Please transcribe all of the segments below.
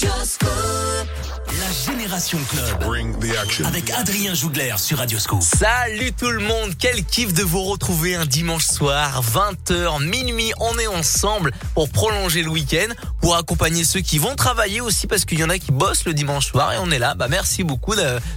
Just school. La Génération Club. Avec Adrien Jougler sur Radioscope. Salut tout le monde, quel kiff de vous retrouver un dimanche soir, 20h, minuit, on est ensemble pour prolonger le week-end, pour accompagner ceux qui vont travailler aussi parce qu'il y en a qui bossent le dimanche soir et on est là. Bah merci beaucoup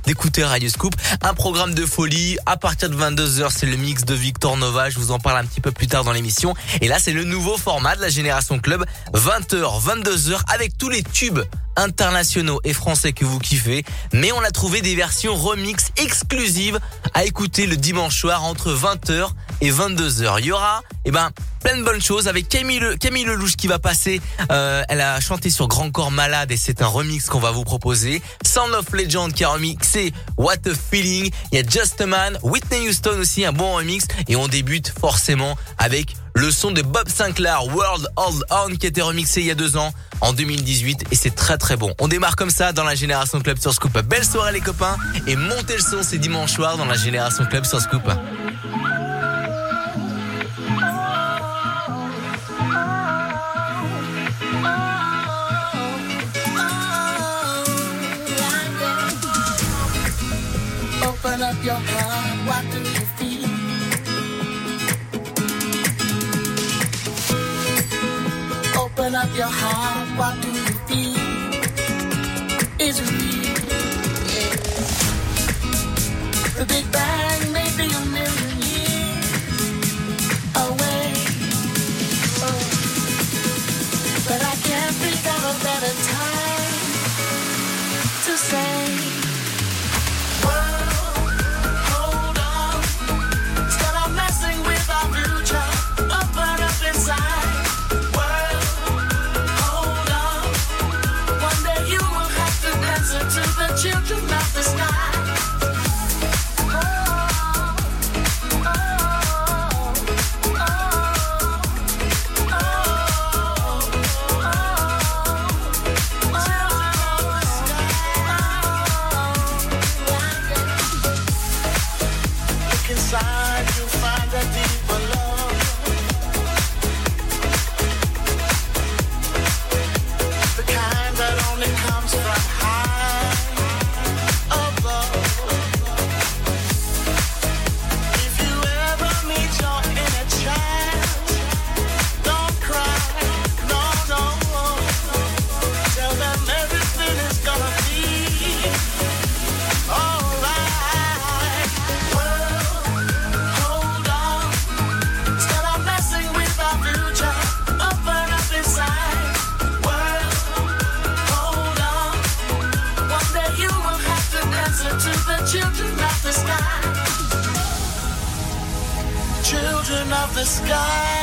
d'écouter Radio Scoop. Un programme de folie, à partir de 22h c'est le mix de Victor Nova, je vous en parle un petit peu plus tard dans l'émission. Et là c'est le nouveau format de la Génération Club, 20h, 22h avec tous les tubes internationaux et français que vous kiffez, mais on a trouvé des versions remix exclusives à écouter le dimanche soir entre 20h et 22h. Il y aura, eh ben, plein de bonnes choses avec Camille, le, Camille Lelouch qui va passer. Euh, elle a chanté sur Grand Corps Malade et c'est un remix qu'on va vous proposer. Sound of Legend qui a remixé What a Feeling. Il y a Just a Man, Whitney Houston aussi, un bon remix. Et on débute forcément avec le son de Bob Sinclair, World Hold On, qui été remixé il y a deux ans, en 2018, et c'est très très bon. On démarre comme ça dans la Génération Club sur Scoop. Belle soirée les copains, et montez le son, c'est dimanche soir dans la Génération Club sur Scoop. Up your heart, what do you feel? Is real? Yeah. The Big Bang may be a million years away. Oh. But I can't think of a better time to say. The sky.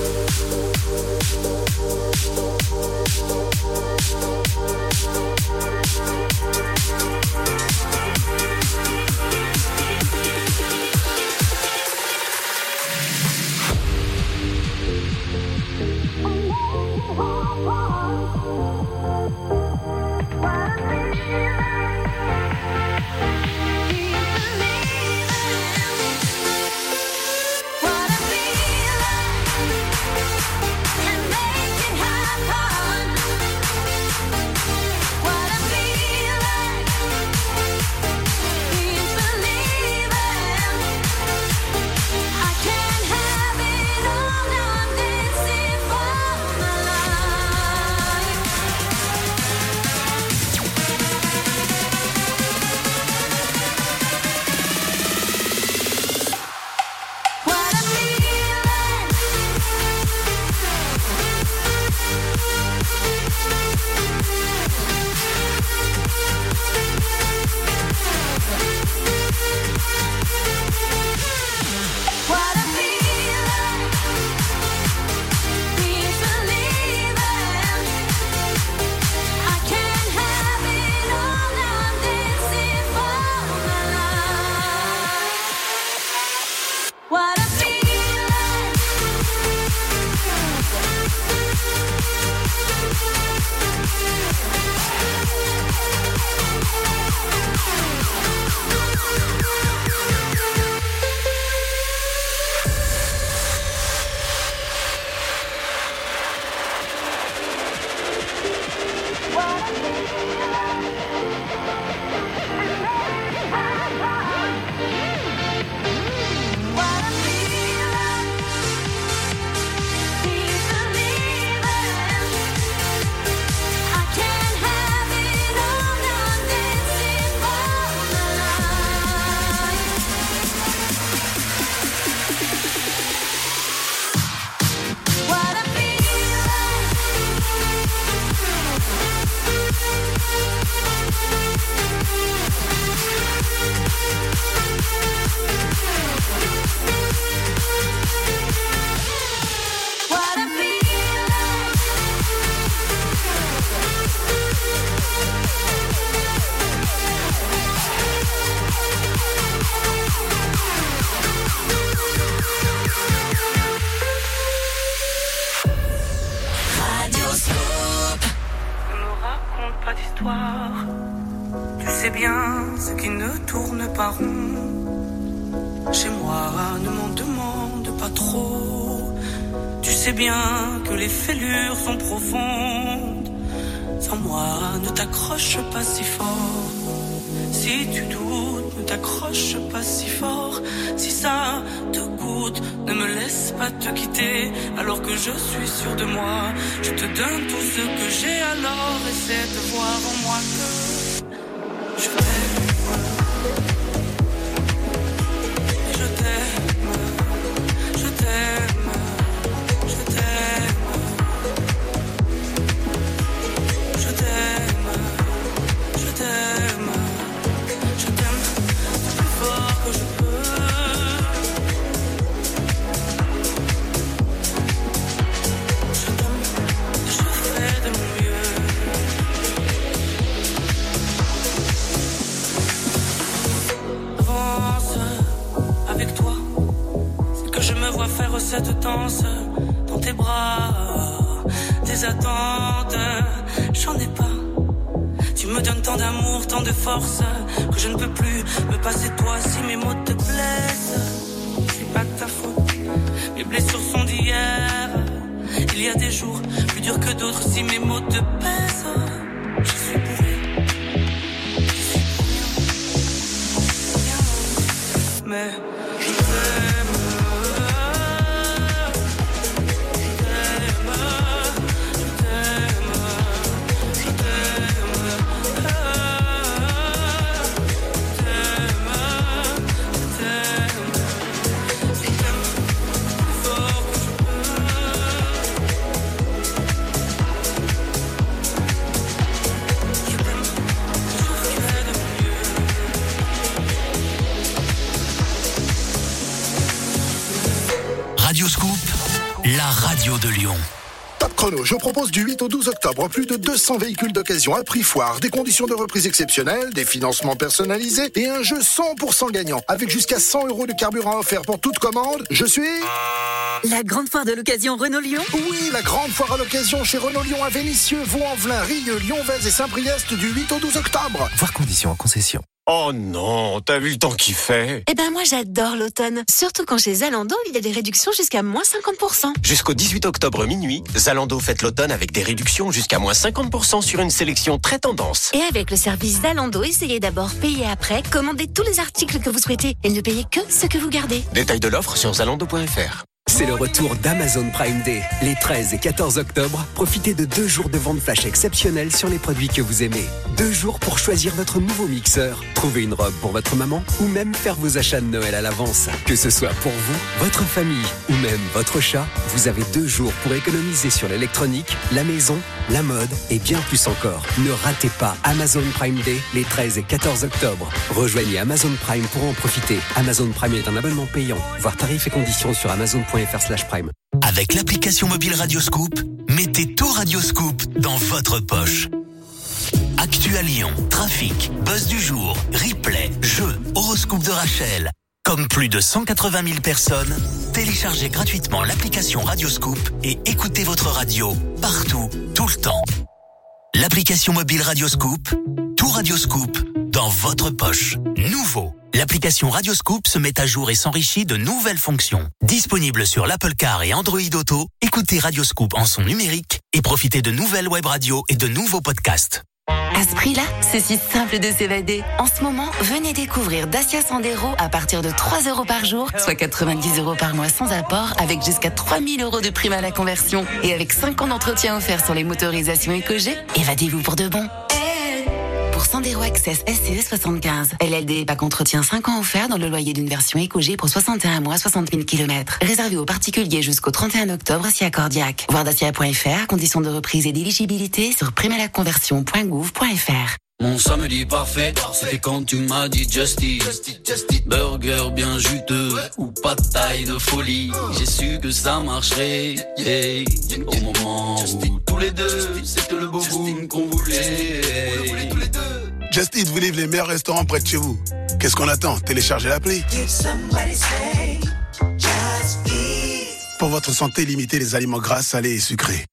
Je propose du 8 au 12 octobre plus de 200 véhicules d'occasion à prix foire, des conditions de reprise exceptionnelles, des financements personnalisés et un jeu 100% gagnant avec jusqu'à 100 euros de carburant offert pour toute commande. Je suis... La grande foire de l'occasion Renault Lyon Oui, la grande foire à l'occasion chez Renault Lyon à Vénissieux, Vaux-en-Velin, Rieux, Lyon-Vez et Saint-Priest du 8 au 12 octobre. Voir conditions en concession. Oh non, t'as vu le temps qu'il fait Eh ben moi j'adore l'automne. Surtout quand chez Zalando, il y a des réductions jusqu'à moins 50%. Jusqu'au 18 octobre minuit, Zalando fête l'automne avec des réductions jusqu'à moins 50% sur une sélection très tendance. Et avec le service Zalando, essayez d'abord, payez après, commandez tous les articles que vous souhaitez et ne payez que ce que vous gardez. Détail de l'offre sur zalando.fr. C'est le retour d'Amazon Prime Day. Les 13 et 14 octobre, profitez de deux jours de vente flash exceptionnelle sur les produits que vous aimez. Deux jours pour choisir votre nouveau mixeur, trouver une robe pour votre maman ou même faire vos achats de Noël à l'avance. Que ce soit pour vous, votre famille ou même votre chat, vous avez deux jours pour économiser sur l'électronique, la maison, la mode et bien plus encore. Ne ratez pas Amazon Prime Day les 13 et 14 octobre. Rejoignez Amazon Prime pour en profiter. Amazon Prime est un abonnement payant. Voir tarifs et conditions sur Avec l'application mobile Radio Scoop, mettez tout Radio Scoop dans votre poche. Actu à Lyon, trafic, buzz du jour, replay, jeux, horoscope de Rachel. Comme plus de 180 000 personnes, téléchargez gratuitement l'application Radio Scoop et écoutez votre radio partout, tout le temps. L'application mobile Radio Scoop, tout Radio Scoop dans votre poche. Nouveau. L'application Radio Scoop se met à jour et s'enrichit de nouvelles fonctions. Disponible sur l'Apple Car et Android Auto, écoutez Radio Scoop en son numérique et profitez de nouvelles web radios et de nouveaux podcasts. À ce prix-là, c'est si simple de s'évader. En ce moment, venez découvrir Dacia Sandero à partir de 3 euros par jour, soit 90 euros par mois sans apport, avec jusqu'à 3000 euros de prime à la conversion. Et avec 5 ans d'entretien offert sur les motorisations EcoG, évadez-vous pour de bon. Pour Sandero Access SCE 75, LLD pack entretien 5 ans offert dans le loyer d'une version EcoG pour 61 mois, 60 000 km. Réservé aux particuliers jusqu'au 31 octobre si accordiaque. Voir dacia.fr, conditions de reprise et d'éligibilité sur primalaconversion.gouv.fr. Mon samedi parfait, c'était quand tu m'as dit Justy. Burger bien juteux ou pas de taille de folie. J'ai su que ça marcherait. yeah. Au moment où tous les deux, c'était le beau qu'on voulait. Just Eat vous livre les meilleurs restaurants près de chez vous. Qu'est-ce qu'on attend? Téléchargez l'appli. Pour votre santé, limitez les aliments gras, salés et sucrés.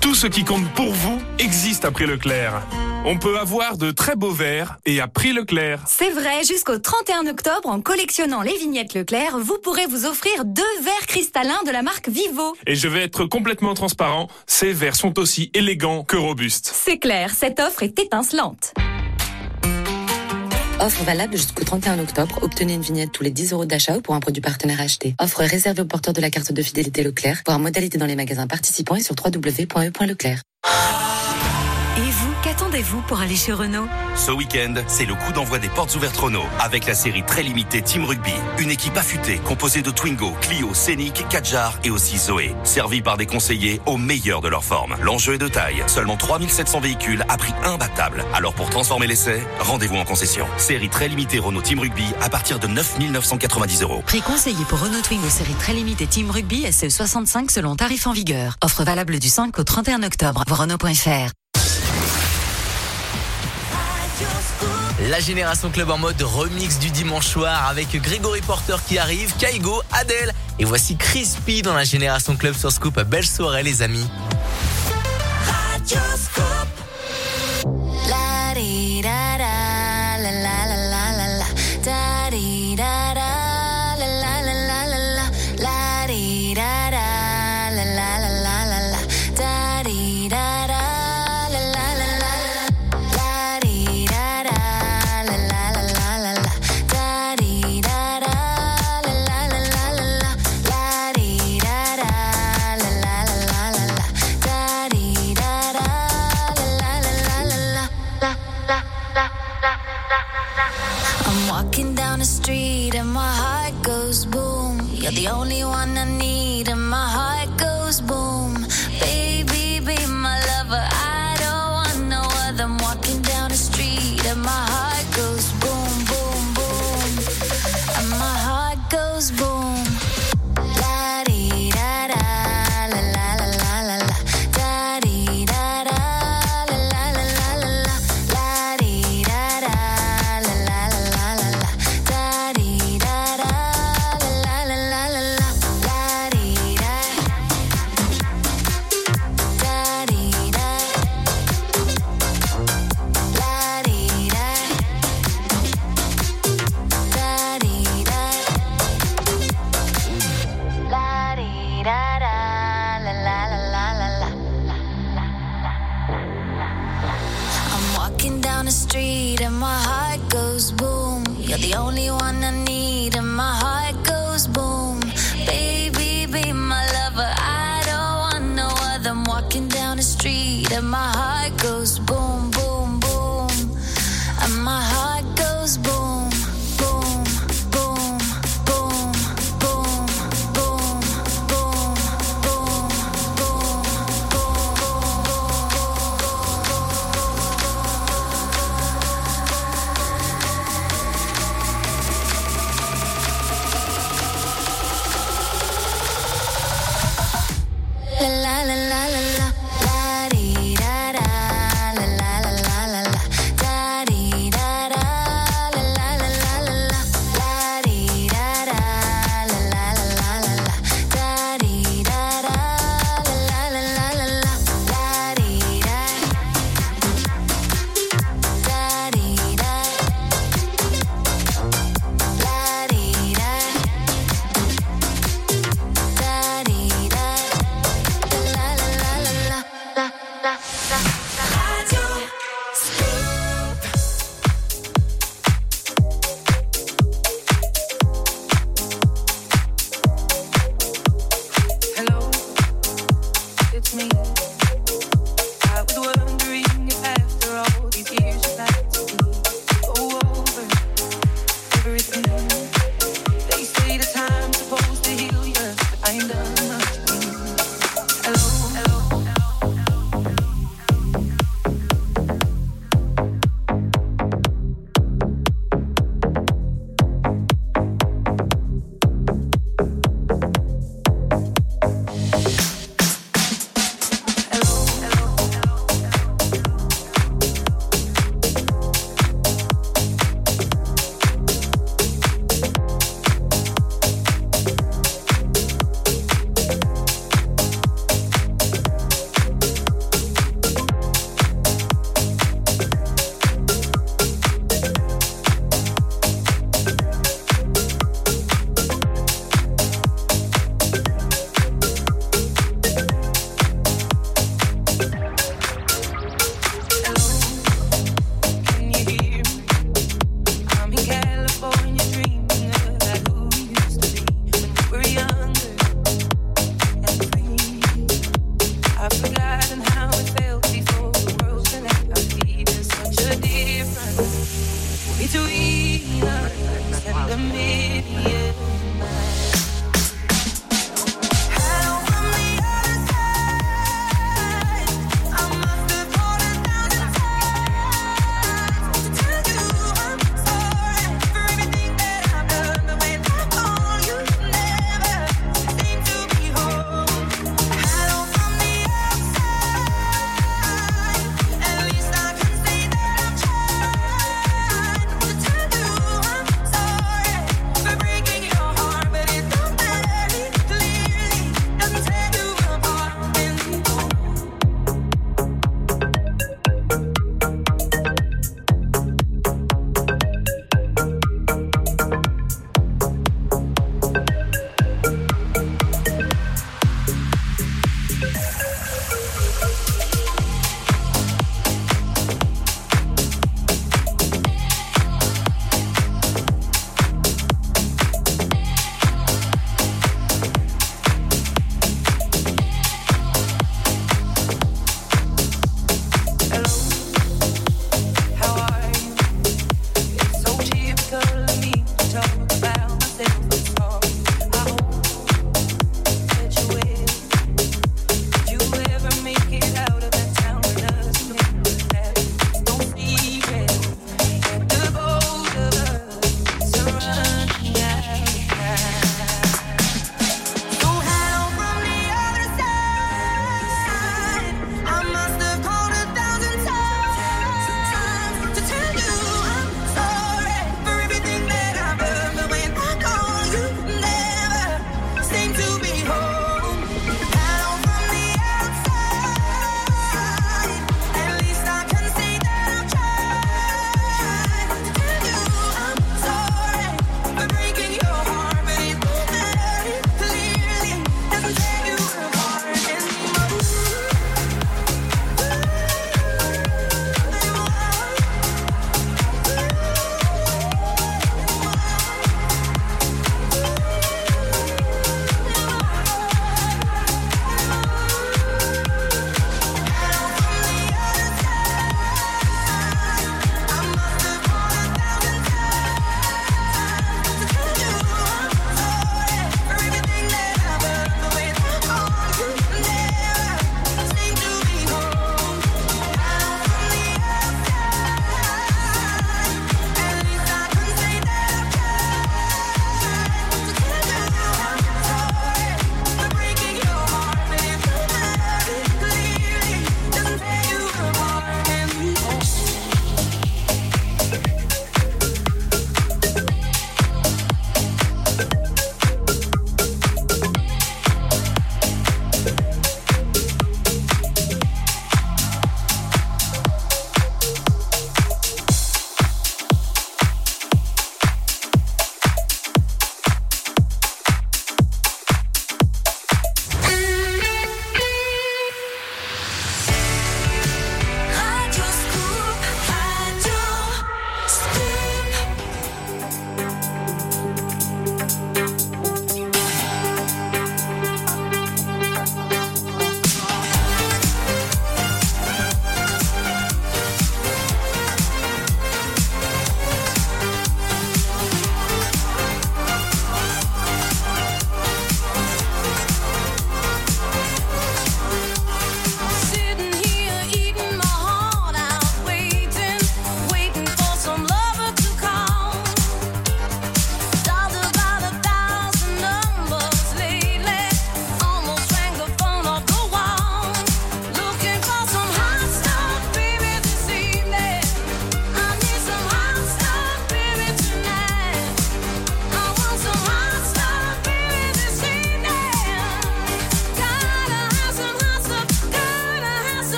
Tout ce qui compte pour vous existe à Prix Leclerc. On peut avoir de très beaux verres et à Prix Leclerc. C'est vrai, jusqu'au 31 octobre, en collectionnant les vignettes Leclerc, vous pourrez vous offrir deux verres cristallins de la marque Vivo. Et je vais être complètement transparent, ces verres sont aussi élégants que robustes. C'est clair, cette offre est étincelante. Offre valable jusqu'au 31 octobre. Obtenez une vignette tous les 10 euros d'achat ou pour un produit partenaire acheté. Offre réservée aux porteurs de la carte de fidélité Leclerc. Voir modalité dans les magasins participants et sur www.e.leclerc. Qu'attendez-vous pour aller chez Renault? Ce week-end, c'est le coup d'envoi des portes ouvertes Renault avec la série très limitée Team Rugby. Une équipe affûtée composée de Twingo, Clio, Scénic, Kadjar et aussi Zoé. Servie par des conseillers au meilleur de leur forme. L'enjeu est de taille. Seulement 3700 véhicules à prix imbattable. Alors pour transformer l'essai, rendez-vous en concession. Série très limitée Renault Team Rugby à partir de 9 990 euros. Prix conseillé pour Renault Twingo série très limitée Team Rugby SE65 selon tarif en vigueur. Offre valable du 5 au 31 octobre. Renault.fr. La Génération Club en mode remix du dimanche soir avec Grégory Porter qui arrive, Kaigo, Adèle et voici Crispy dans la Génération Club sur Scoop. Belle soirée les amis. Down the street and my heart goes boom. You're the only one I need and my heart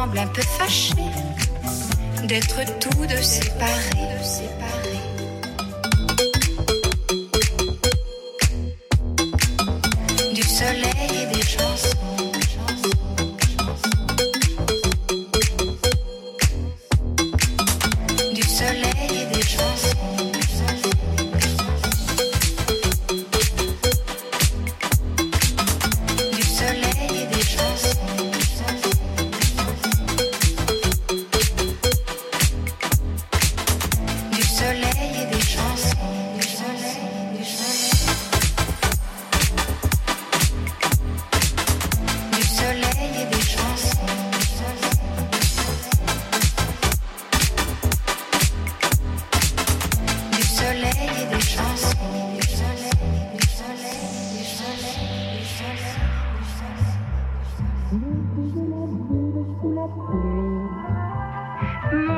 Ensemble un peu fâchés d'être tous deux séparés.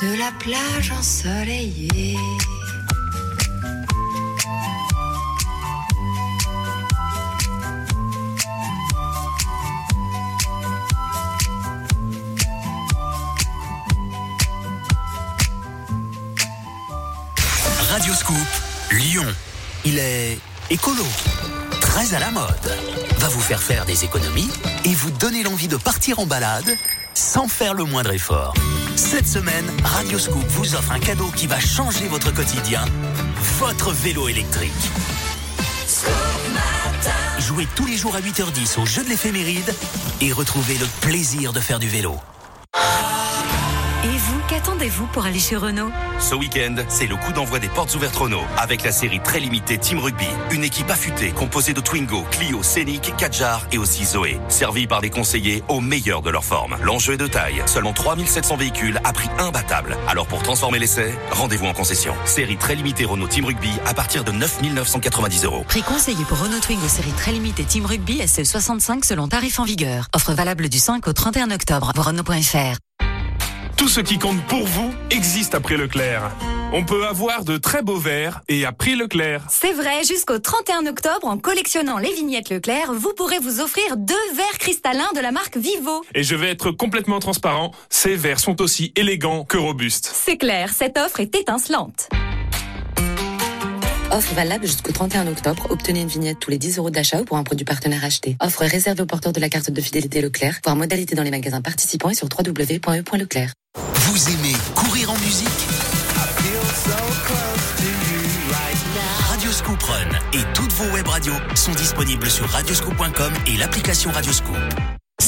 De la plage ensoleillée. Radio Scoop, Lyon. Il est écolo, très à la mode. Va vous faire faire des économies et vous donner l'envie de partir en balade sans faire le moindre effort. Cette semaine, Radio Scoop vous offre un cadeau qui va changer votre quotidien, votre vélo électrique. Jouez tous les jours à 8h10 au jeu de l'éphéméride et retrouvez le plaisir de faire du vélo. Qu'attendez-vous pour aller chez Renault? Ce week-end, c'est le coup d'envoi des portes ouvertes Renault avec la série très limitée Team Rugby. Une équipe affûtée composée de Twingo, Clio, Scénic, Kadjar et aussi Zoé. Servie par des conseillers au meilleur de leur forme. L'enjeu est de taille. Seulement 3700 véhicules à prix imbattable. Alors pour transformer l'essai, rendez-vous en concession. Série très limitée Renault Team Rugby à partir de 9 990 euros. Prix conseillé pour Renault Twingo série très limitée Team Rugby SE65 selon tarif en vigueur. Offre valable du 5 au 31 octobre. Renault.fr. Tout ce qui compte pour vous existe à Prix Leclerc. On peut avoir de très beaux verres et à Prix Leclerc. C'est vrai, jusqu'au 31 octobre, en collectionnant les vignettes Leclerc, vous pourrez vous offrir deux verres cristallins de la marque Vivo. Et je vais être complètement transparent, ces verres sont aussi élégants que robustes. C'est clair, cette offre est étincelante. Offre valable jusqu'au 31 octobre. Obtenez une vignette tous les 10 euros d'achat ou pour un produit partenaire acheté. Offre réservée aux porteurs de la carte de fidélité Leclerc. Voir modalité dans les magasins participants et sur www.e.leclerc. Vous aimez courir en musique? Radio Scoop Run et toutes vos web radios sont disponibles sur radioscoop.com et l'application Radioscoop.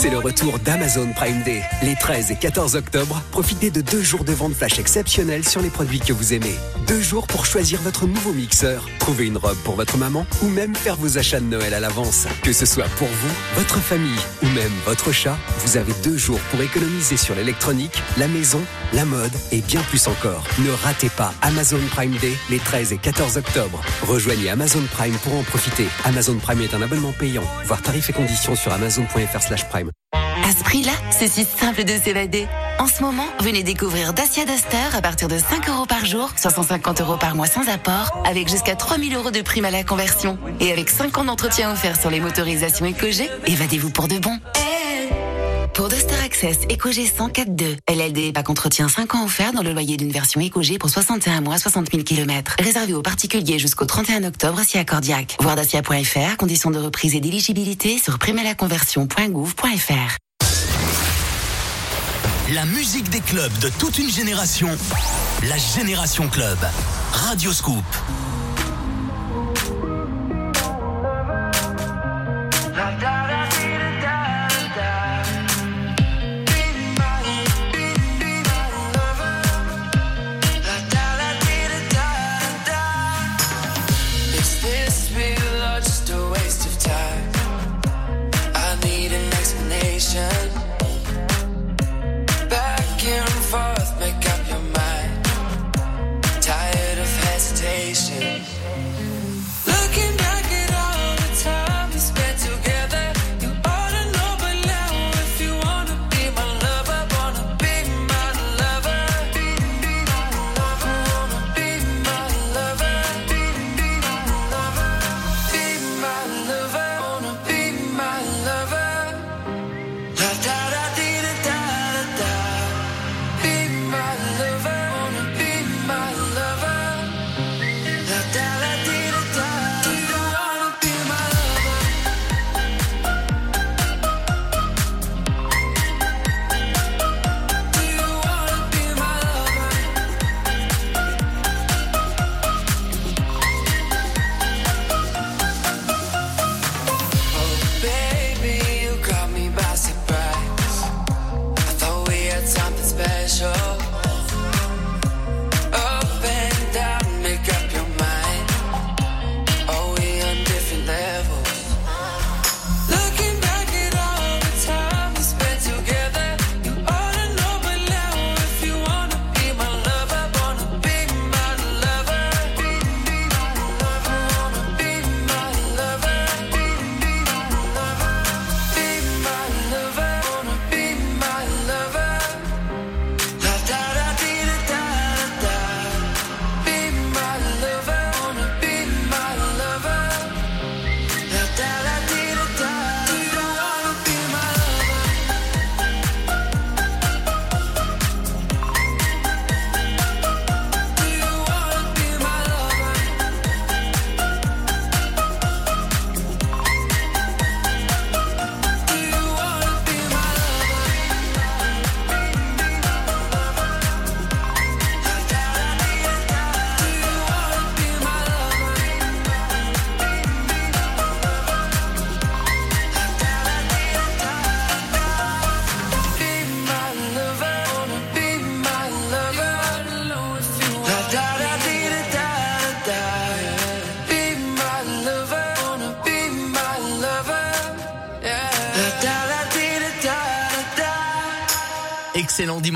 C'est le retour d'Amazon Prime Day. Les 13 et 14 octobre, profitez de deux jours de vente flash exceptionnels sur les produits que vous aimez. Deux jours pour choisir votre nouveau mixeur, trouver une robe pour votre maman ou même faire vos achats de Noël à l'avance. Que ce soit pour vous, votre famille ou même votre chat, vous avez deux jours pour économiser sur l'électronique, la maison, la mode et bien plus encore. Ne ratez pas Amazon Prime Day les 13 et 14 octobre. Rejoignez Amazon Prime pour en profiter. Amazon Prime est un abonnement payant. Voir tarifs et conditions sur amazon.fr slash prime. À ce prix-là, c'est si simple de s'évader. En ce moment, venez découvrir Dacia Duster à partir de 5 euros par jour, 550 euros par mois sans apport, avec jusqu'à 3000 euros de prime à la conversion. Et avec 5 ans d'entretien offert sur les motorisations EcoG, évadez-vous pour de bon. Pour Duster Access EcoG 104.2, LLD pack entretien 5 ans offert dans le loyer d'une version EcoG pour 61 mois, 60 000 km. Réservé aux particuliers jusqu'au 31 octobre si accordiaque. Voir dacia.fr, conditions de reprise et d'éligibilité sur primalaconversion.gouv.fr. La musique des clubs de toute une génération. La Génération Club. Radio Scoop.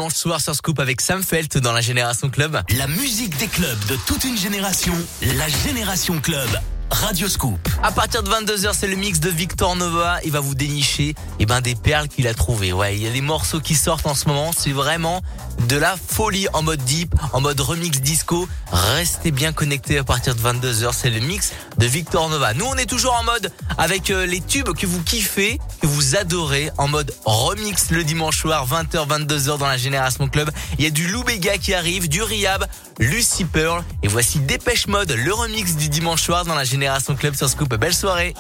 Dimanche soir sur Scoop avec Sam Felt dans la Génération Club. La musique des clubs de toute une génération, la Génération Club. Radio Scoop. À partir de 22h, c'est le mix de Victor Nova. Il va vous dénicher eh ben, des perles qu'il a trouvées. Ouais, il y a des morceaux qui sortent en ce moment. C'est vraiment de la folie en mode deep, en mode remix disco. Restez bien connectés à partir de 22h. C'est le mix de Victor Nova. Nous, on est toujours en mode avec euh, les tubes que vous kiffez, vous adorez, en mode remix le dimanche soir, 20h, 22h dans la Génération Club. Il y a du Lou Bega qui arrive, du Riab, Lucy Pearl. Et voici Dépêche Mode, le remix du dimanche soir dans la Génération Club sur Scoop. Belle soirée.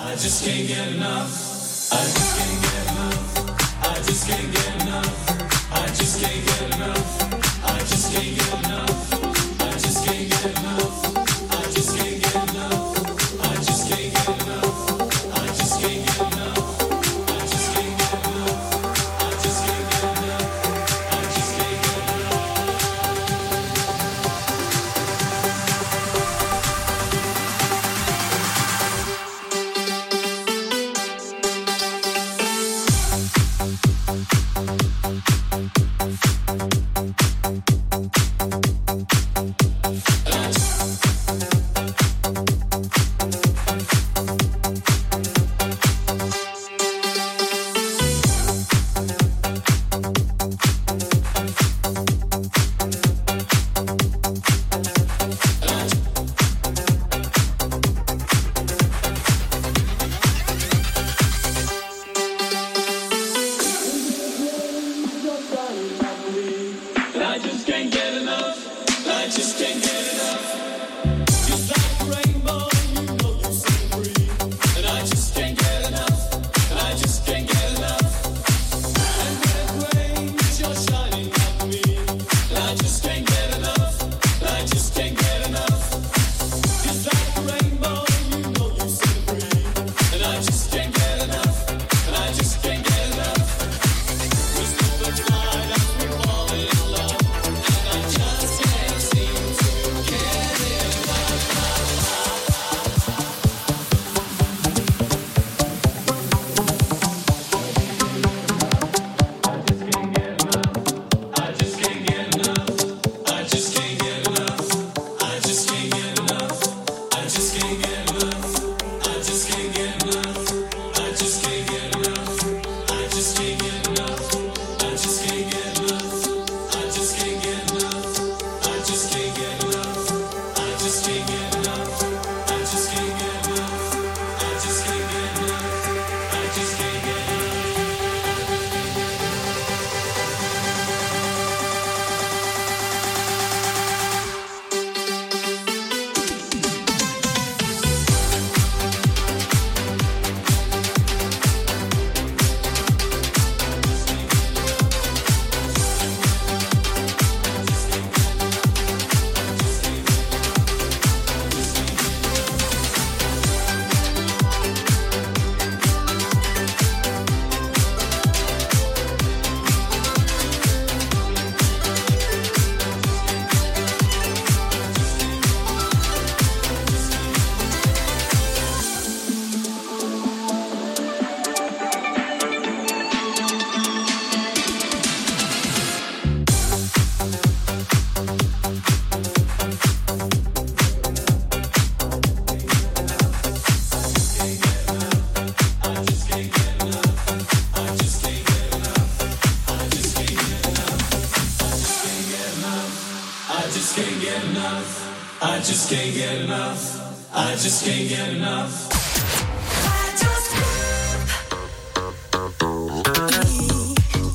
just can't get enough. I just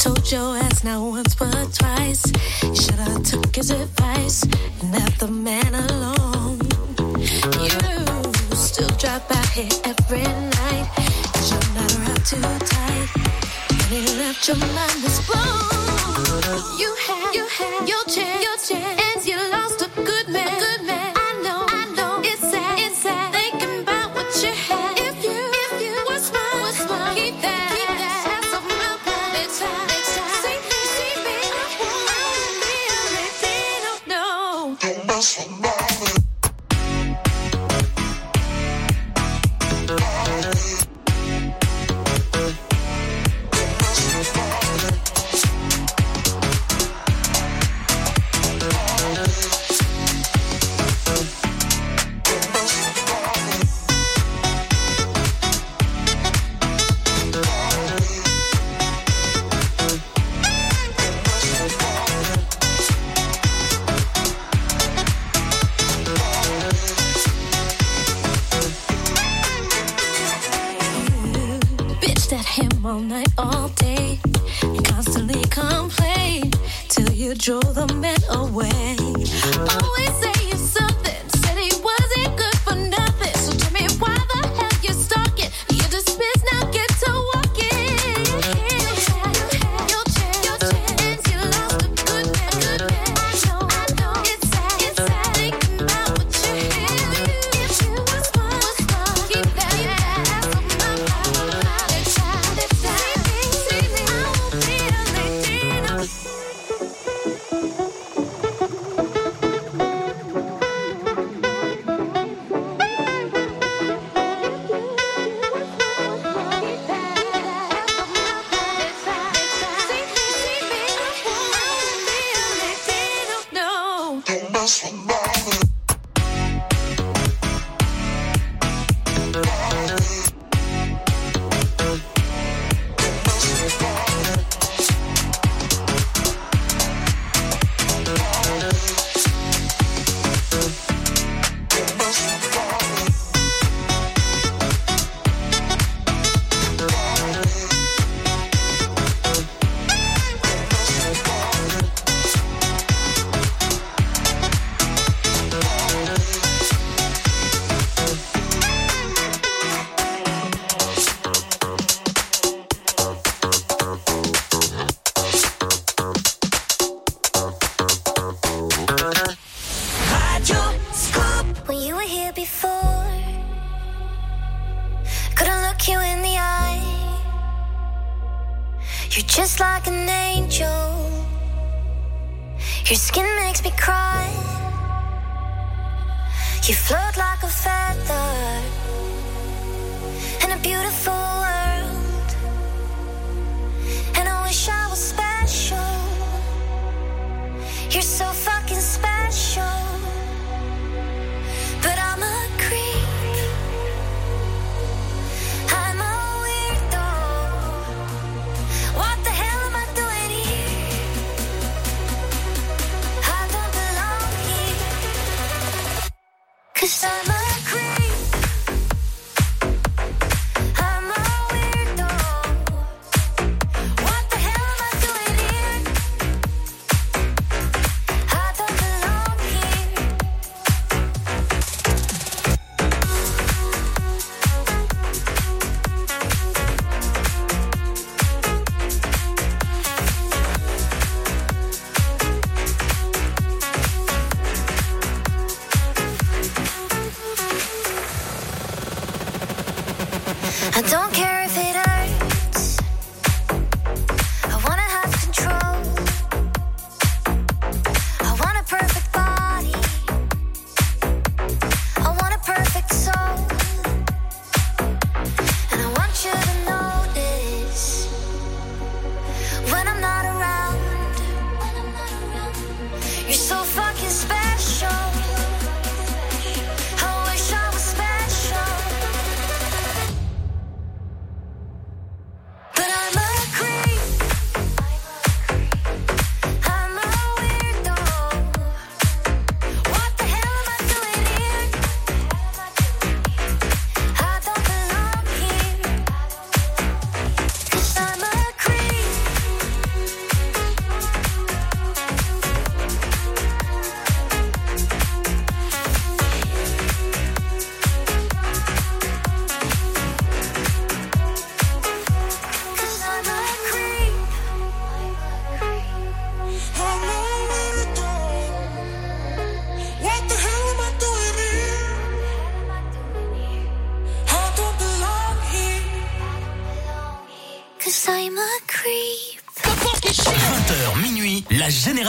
told your ass now once but twice. Should've took his advice, not the man alone. You still drop by here every night. Cause you're not around too tight. And you left your mind. something.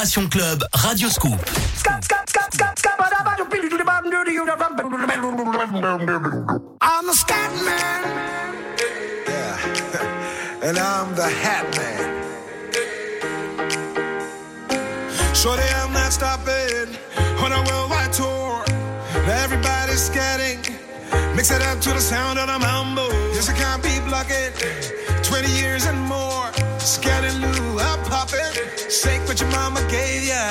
Génération Club, Radio Scoop. I'm the scat man. Yeah. And I'm the hat man. Shorty, I'm not stopping on a worldwide tour. Now everybody's scatting. Mix it up to the sound of the mambo. Yes, I can't be blocking. 20 years and more. Scatting loose. Sacred your mama gave ya.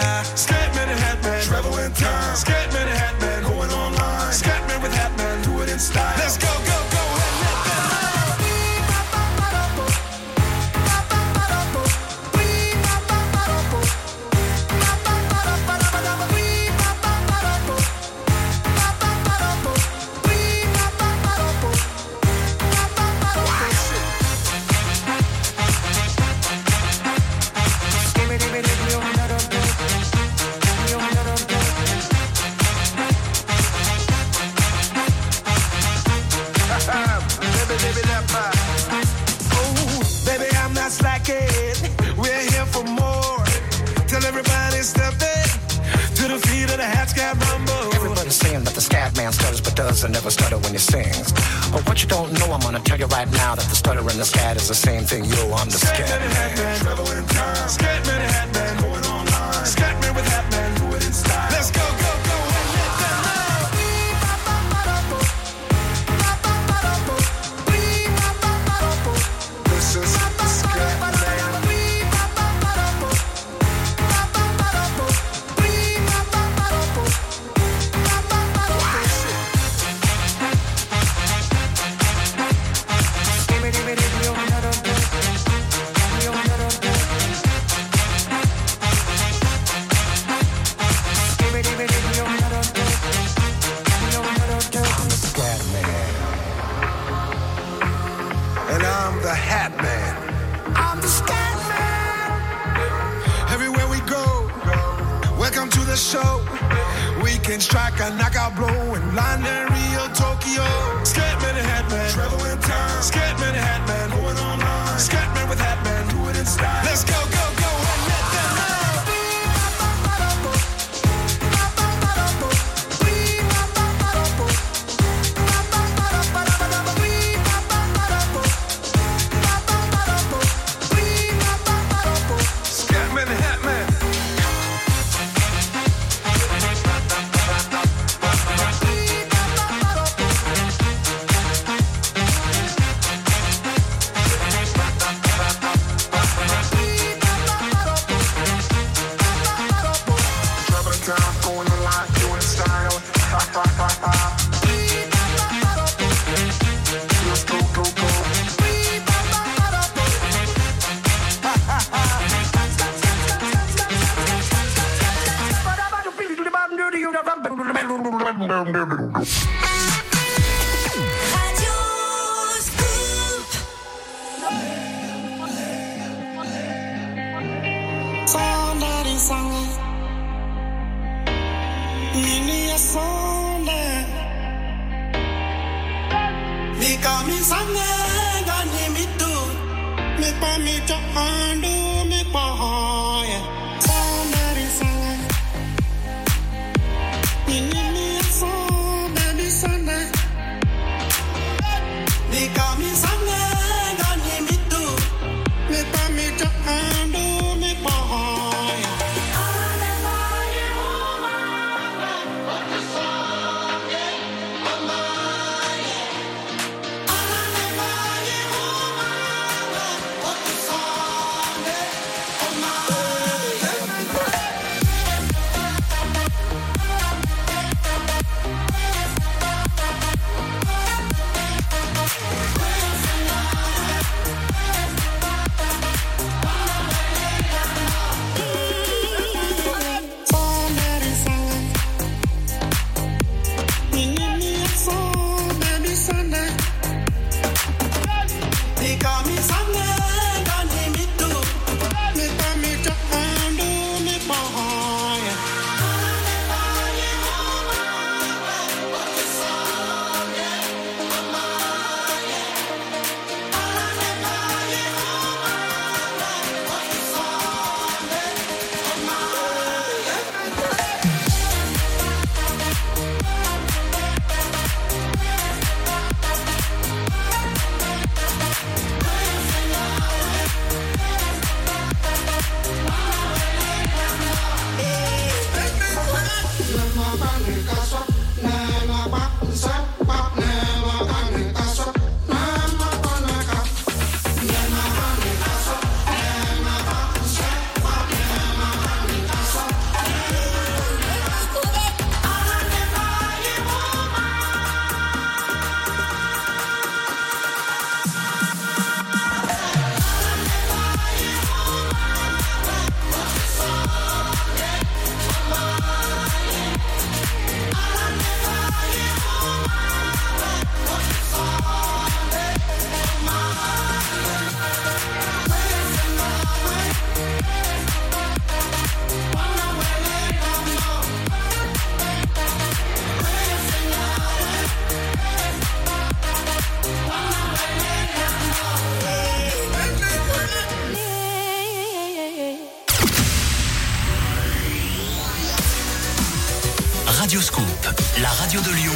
Radio Scoop, la radio de Lyon,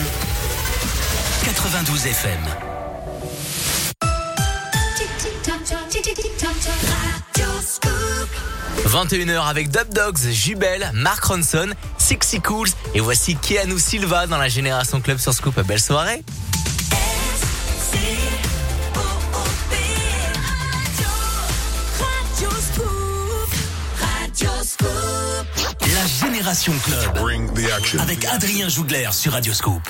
92 FM. 21h avec Dub Dogs, Jubel, Mark Ronson, Sixy Cools et voici Keanu Silva dans la Génération Club sur Scoop. Belle soirée! Génération Club avec Adrien Jougler sur Radioscope.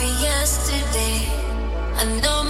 over yesterday. I know.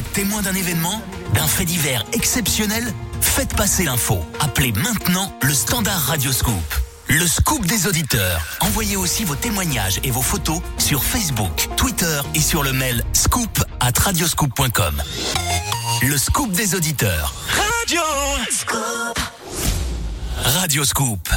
Êtes témoin d'un événement, d'un fait divers exceptionnel Faites passer l'info. Appelez maintenant le standard Radio Scoop. Le scoop des auditeurs. Envoyez aussi vos témoignages et vos photos sur Facebook, Twitter et sur le mail scoop at radioscoop.com. Le scoop des auditeurs. Radio Radio Scoop.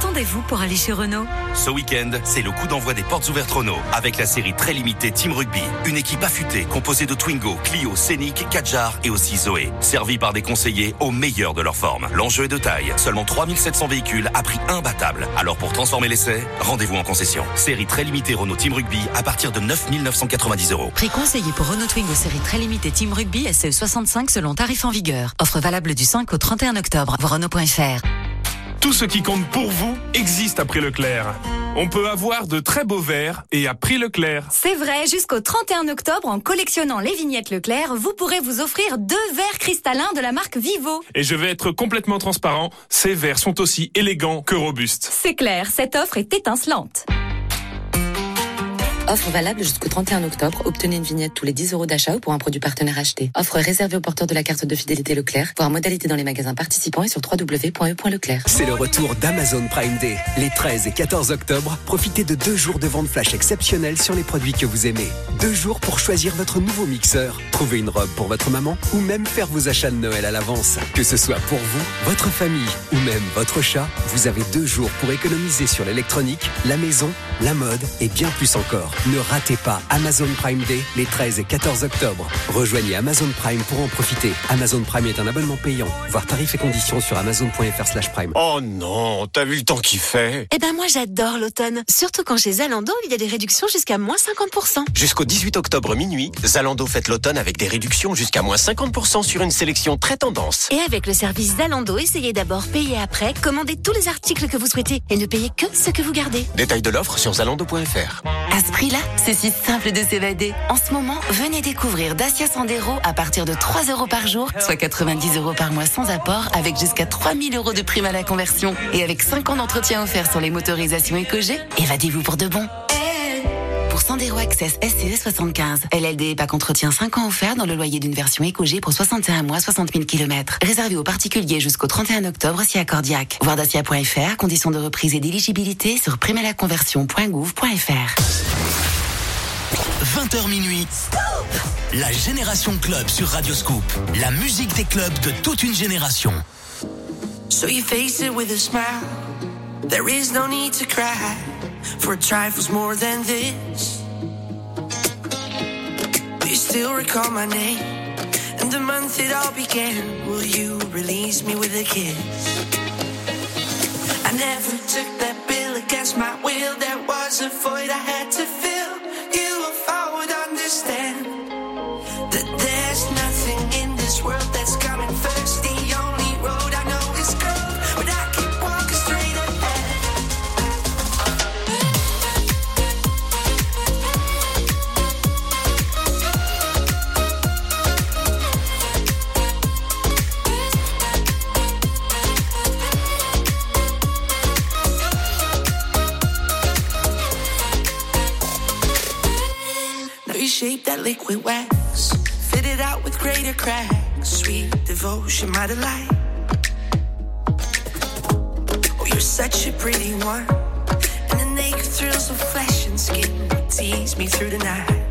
Qu'attendez-vous pour aller chez Renault Ce week-end, c'est le coup d'envoi des portes ouvertes Renault avec la série très limitée Team Rugby. Une équipe affûtée composée de Twingo, Clio, Scénic, Kadjar et aussi Zoé. Servie par des conseillers au meilleur de leur forme. L'enjeu est de taille. Seulement 3700 véhicules à prix imbattable. Alors pour transformer l'essai, rendez-vous en concession. Série très limitée Renault Team Rugby à partir de 9 990 euros. Prix conseillé pour Renault Twingo série très limitée Team Rugby SE 65 selon tarif en vigueur. Offre valable du 5 au 31 octobre. Voir Renault.fr. Tout ce qui compte pour vous existe à prix Leclerc. On peut avoir de très beaux verres et à prix Leclerc. C'est vrai, jusqu'au 31 octobre, en collectionnant les vignettes Leclerc, vous pourrez vous offrir deux verres cristallins de la marque Vivo. Et je vais être complètement transparent, ces verres sont aussi élégants que robustes. C'est clair, cette offre est étincelante. Offre valable jusqu'au 31 octobre. Obtenez une vignette tous les 10 euros d'achat ou pour un produit partenaire acheté. Offre réservée aux porteurs de la carte de fidélité Leclerc. Voir modalité dans les magasins participants et sur www.e.leclerc. C'est le retour d'Amazon Prime Day. Les 13 et 14 octobre, profitez de deux jours de vente flash exceptionnels sur les produits que vous aimez. Deux jours pour choisir votre nouveau mixeur, trouver une robe pour votre maman ou même faire vos achats de Noël à l'avance. Que ce soit pour vous, votre famille ou même votre chat, vous avez deux jours pour économiser sur l'électronique, la maison, la mode et bien plus encore. Ne ratez pas Amazon Prime Day les 13 et 14 octobre. Rejoignez Amazon Prime pour en profiter. Amazon Prime est un abonnement payant. Voir tarifs et conditions sur amazon.fr slash prime. Oh non, t'as vu le temps qu'il fait Eh ben moi j'adore l'automne, surtout quand chez Zalando il y a des réductions jusqu'à moins 50%. Jusqu'au 18 octobre minuit, Zalando fête l'automne avec des réductions jusqu'à moins 50% sur une sélection très tendance. Et avec le service Zalando, essayez d'abord, payez après, commandez tous les articles que vous souhaitez et ne payez que ce que vous gardez. Détail de l'offre sur zalando.fr. C'est si simple de s'évader. En ce moment, venez découvrir Dacia Sandero à partir de 3 euros par jour, soit 90 euros par mois sans apport, avec jusqu'à 3000 euros de prime à la conversion. Et avec 5 ans d'entretien offert sur les motorisations EcoG, évadez-vous pour de bon. Pour Sandero Access SCE 75, LLD pack entretien 5 ans offert dans le loyer d'une version EcoG pour 61 mois, 60 000 km. Réservé aux particuliers jusqu'au 31 octobre si accordiaque. Voir dacia.fr, conditions de reprise et d'éligibilité sur primalaconversion.gouv.fr. 20h minuit. La Génération Club sur Radio Scoop. La musique des clubs de toute une génération. So you face it with a smile. There is no need to cry for trifles more than this. Do you still recall my name and the month it all began? Will you release me with a kiss? I never took that bill against my will. There was a void I had to fill. You, if I would understand shape that liquid wax, fit it out with greater cracks. Sweet devotion, my delight. Oh, you're such a pretty one. And the naked thrills of flesh and skin tease me through the night.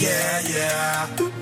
Yeah, yeah.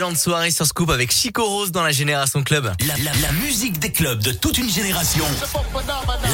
Excellente soirée sur Scoop avec Chico Rose dans la Génération Club. La, musique des clubs de toute une génération.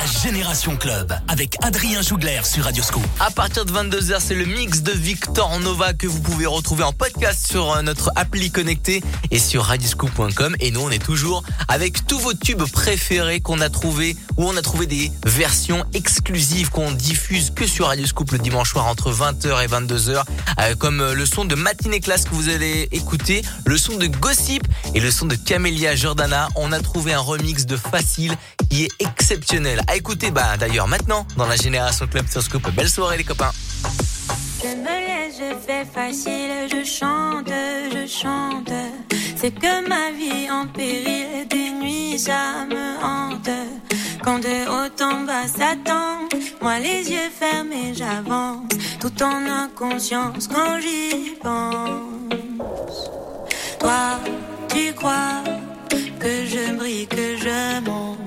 Génération Club avec Adrien Jougler sur Radio Scoop. À partir de 22h, c'est le mix de Victor Nova que vous pouvez retrouver en podcast sur euh, notre appli connecté et sur radioscoop.com. Et nous, on est toujours avec tous vos tubes préférés qu'on a trouvé où on a trouvé des versions exclusives qu'on diffuse que sur Radioscoop le dimanche soir entre 20h et 22h, euh, comme euh, le son de Matinée Classe que vous allez écouter, le son de Gossip et le son de Camélia Jordana. On a trouvé un remix de Facile qui est exceptionnel. À écouter, bah d'ailleurs maintenant dans la Génération Club sur Scoop. Belle soirée les copains. Je me laisse, je fais facile, je chante, je chante. C'est que ma vie en péril, des nuits ça me hante. Quand de haut en bas s'attend, moi les yeux fermés j'avance, tout en inconscience quand j'y pense. Toi, tu crois que je brille, que je monte,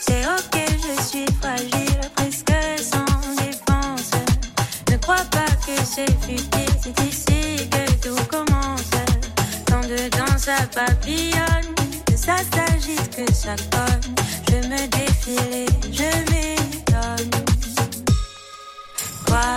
C'est ok, je suis fragile, presque sans défense. Ne crois pas que c'est futile, c'est ici que tout commence. Quand dedans ça papillonne, que ça s'agite, que ça cogne. Je me défile je m'étonne. Quoi,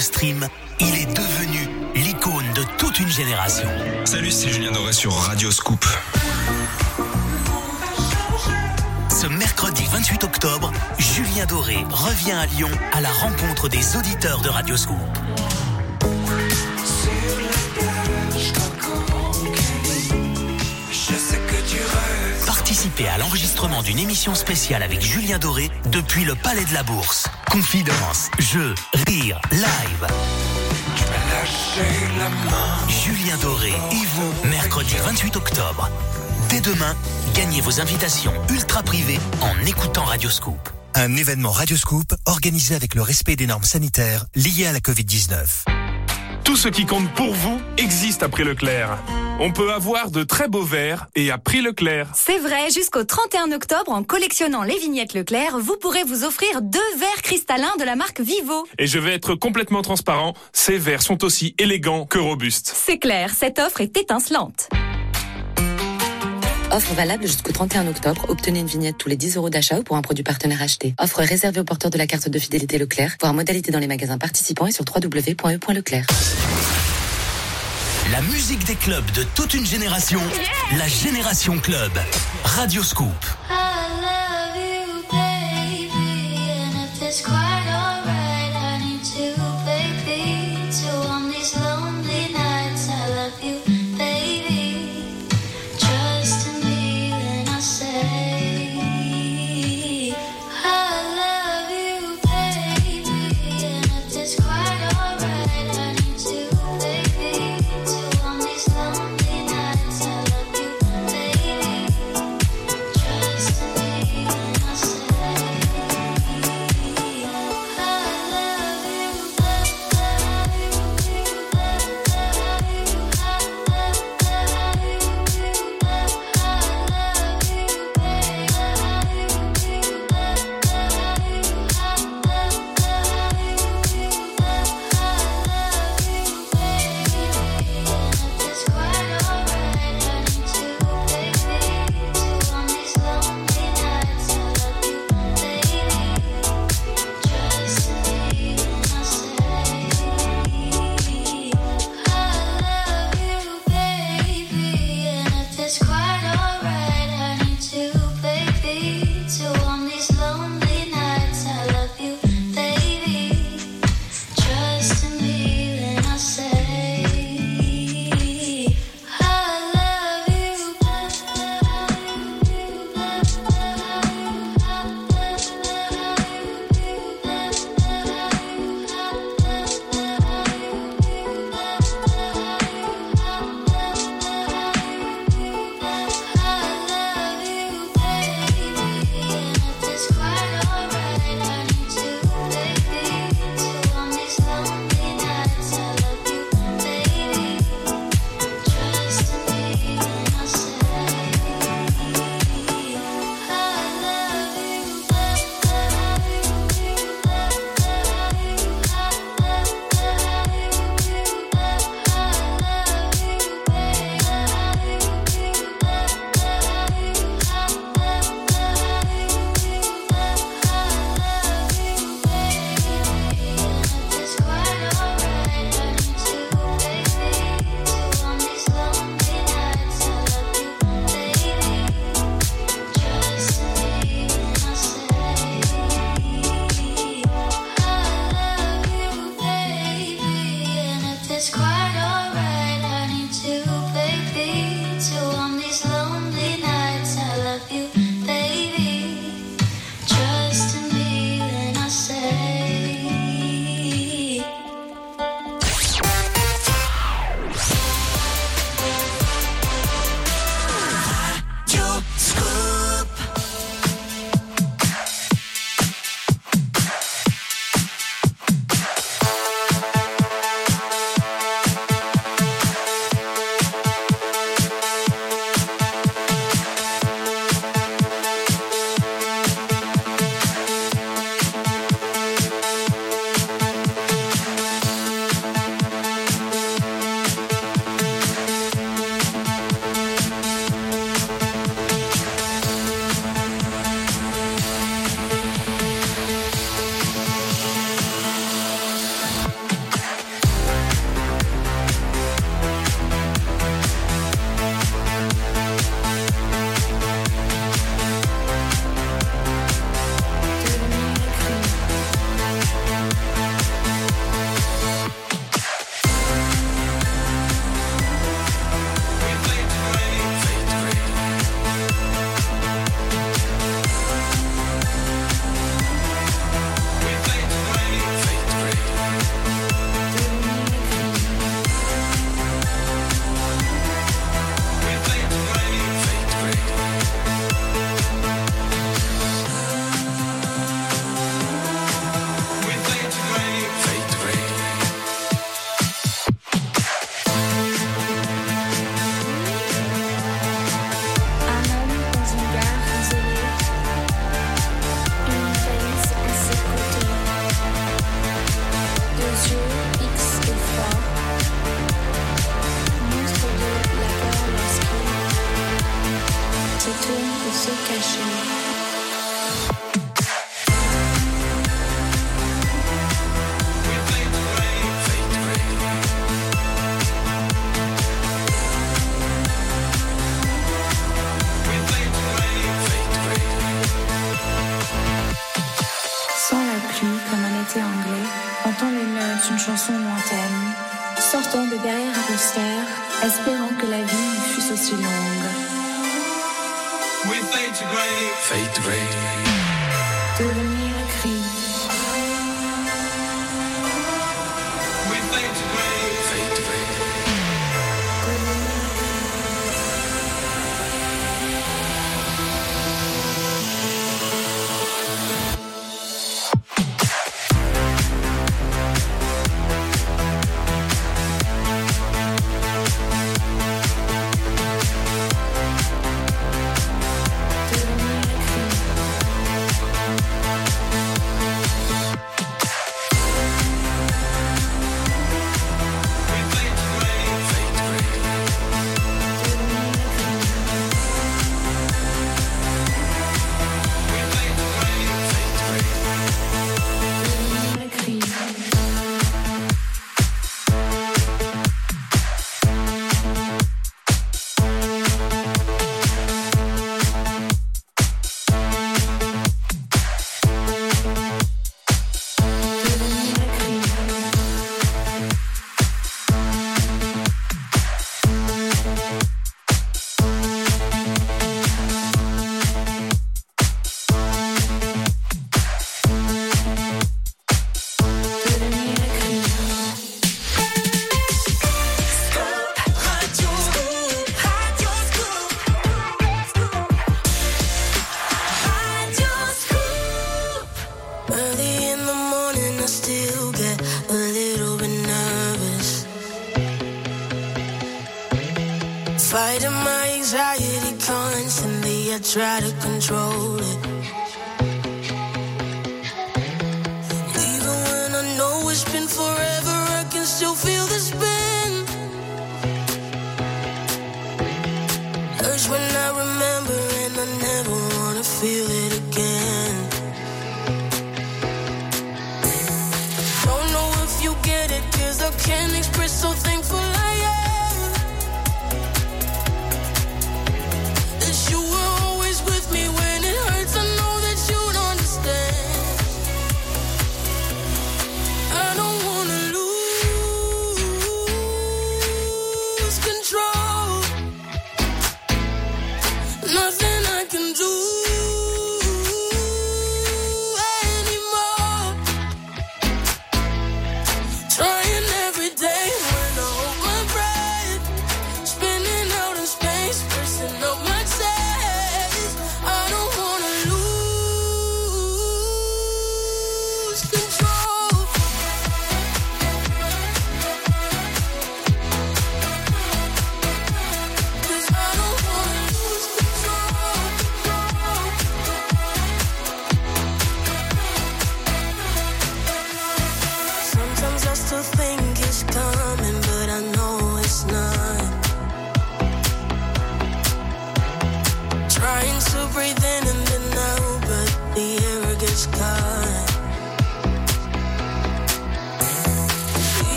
300 millions de streams, il est devenu l'icône de toute une génération. Salut, c'est Julien Doré sur Radio Scoop. Ce mercredi 28 octobre, Julien Doré revient à Lyon à la rencontre des auditeurs de Radio Scoop. À l'enregistrement d'une émission spéciale avec Julien Doré depuis le Palais de la Bourse. Confidence, jeux, rire, live. La main. Julien Doré et vous, mercredi 28 octobre. Dès demain, gagnez vos invitations ultra privées en écoutant Radioscoop. Un événement Radioscoop organisé avec le respect des normes sanitaires liées à la Covid-19. Tout ce qui compte pour vous existe à prix Leclerc. On peut avoir de très beaux verres et à prix Leclerc. C'est vrai, jusqu'au 31 octobre, en collectionnant les vignettes Leclerc, vous pourrez vous offrir deux verres cristallins de la marque Vivo. Et je vais être complètement transparent, ces verres sont aussi élégants que robustes. C'est clair, cette offre est étincelante. Offre valable jusqu'au 31 octobre. Obtenez une vignette tous les 10 euros d'achat ou pour un produit partenaire acheté. Offre réservée aux porteurs de la carte de fidélité Leclerc. Voir modalité dans les magasins participants et sur www.e.leclerc. La musique des clubs de toute une génération, la Génération Club. Radioscoop. Love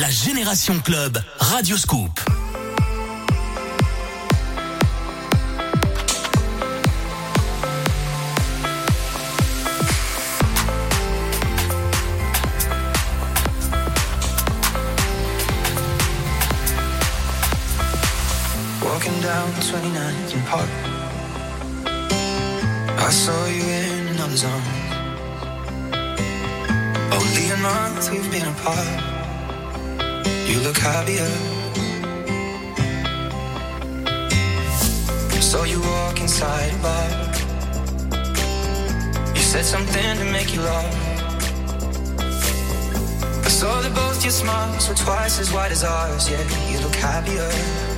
La Génération Club, Radio Scoop. Walking down 29th and Park. I saw you in another zone. Only a month we've been apart. You look happier. I saw you walk inside a bar. You said something to make you laugh. I saw that both your smiles were twice as wide as ours. Yeah, you look happier.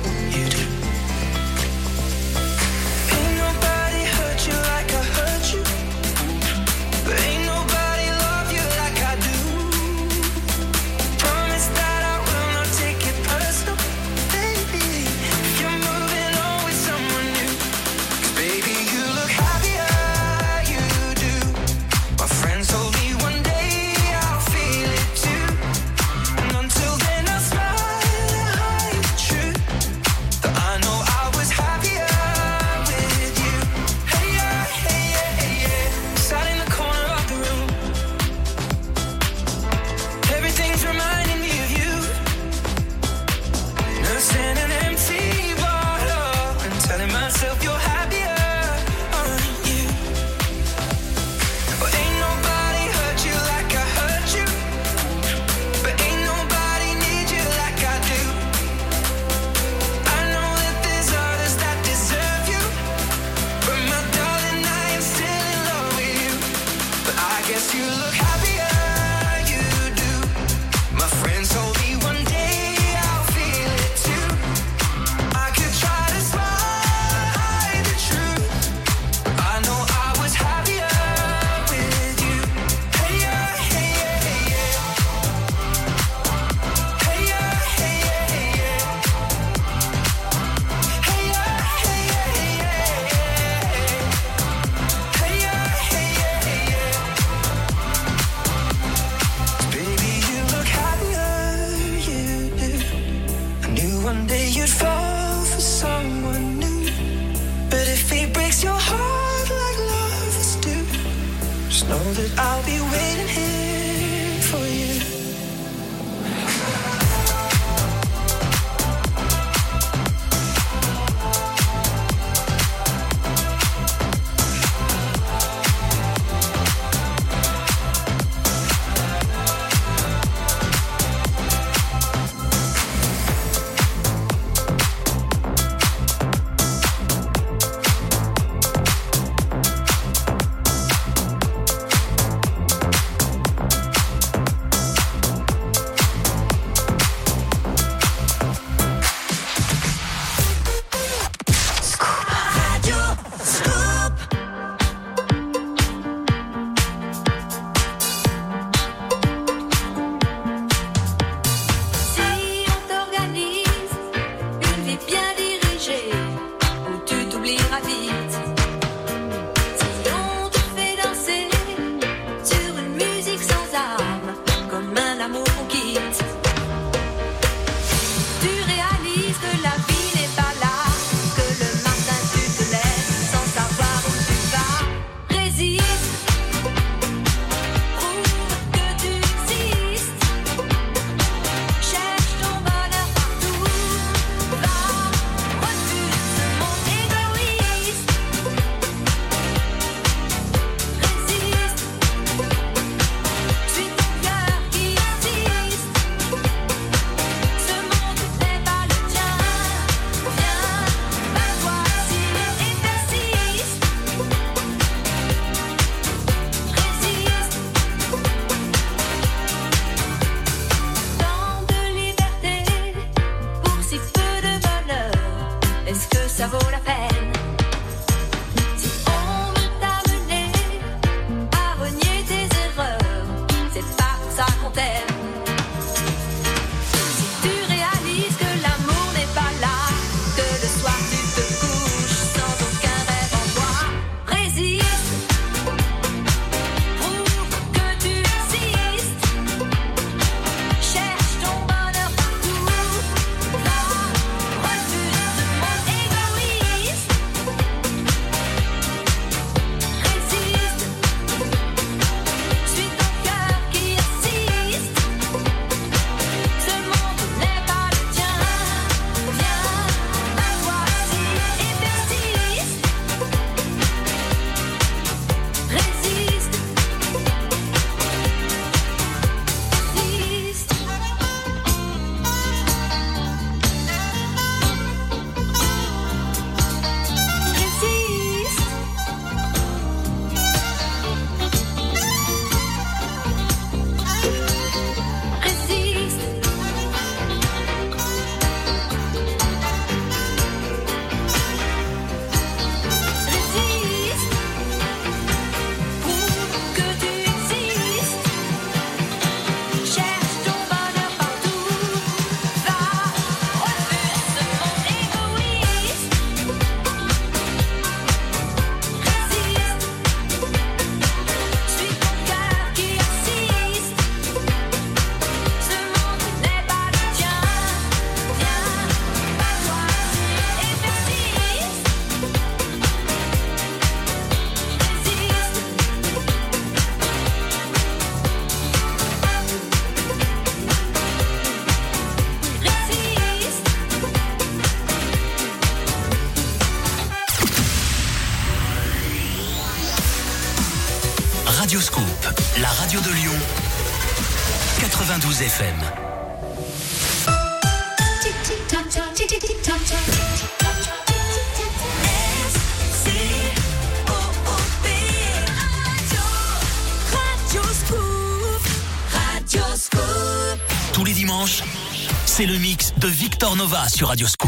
Nova sur Radio Scoop.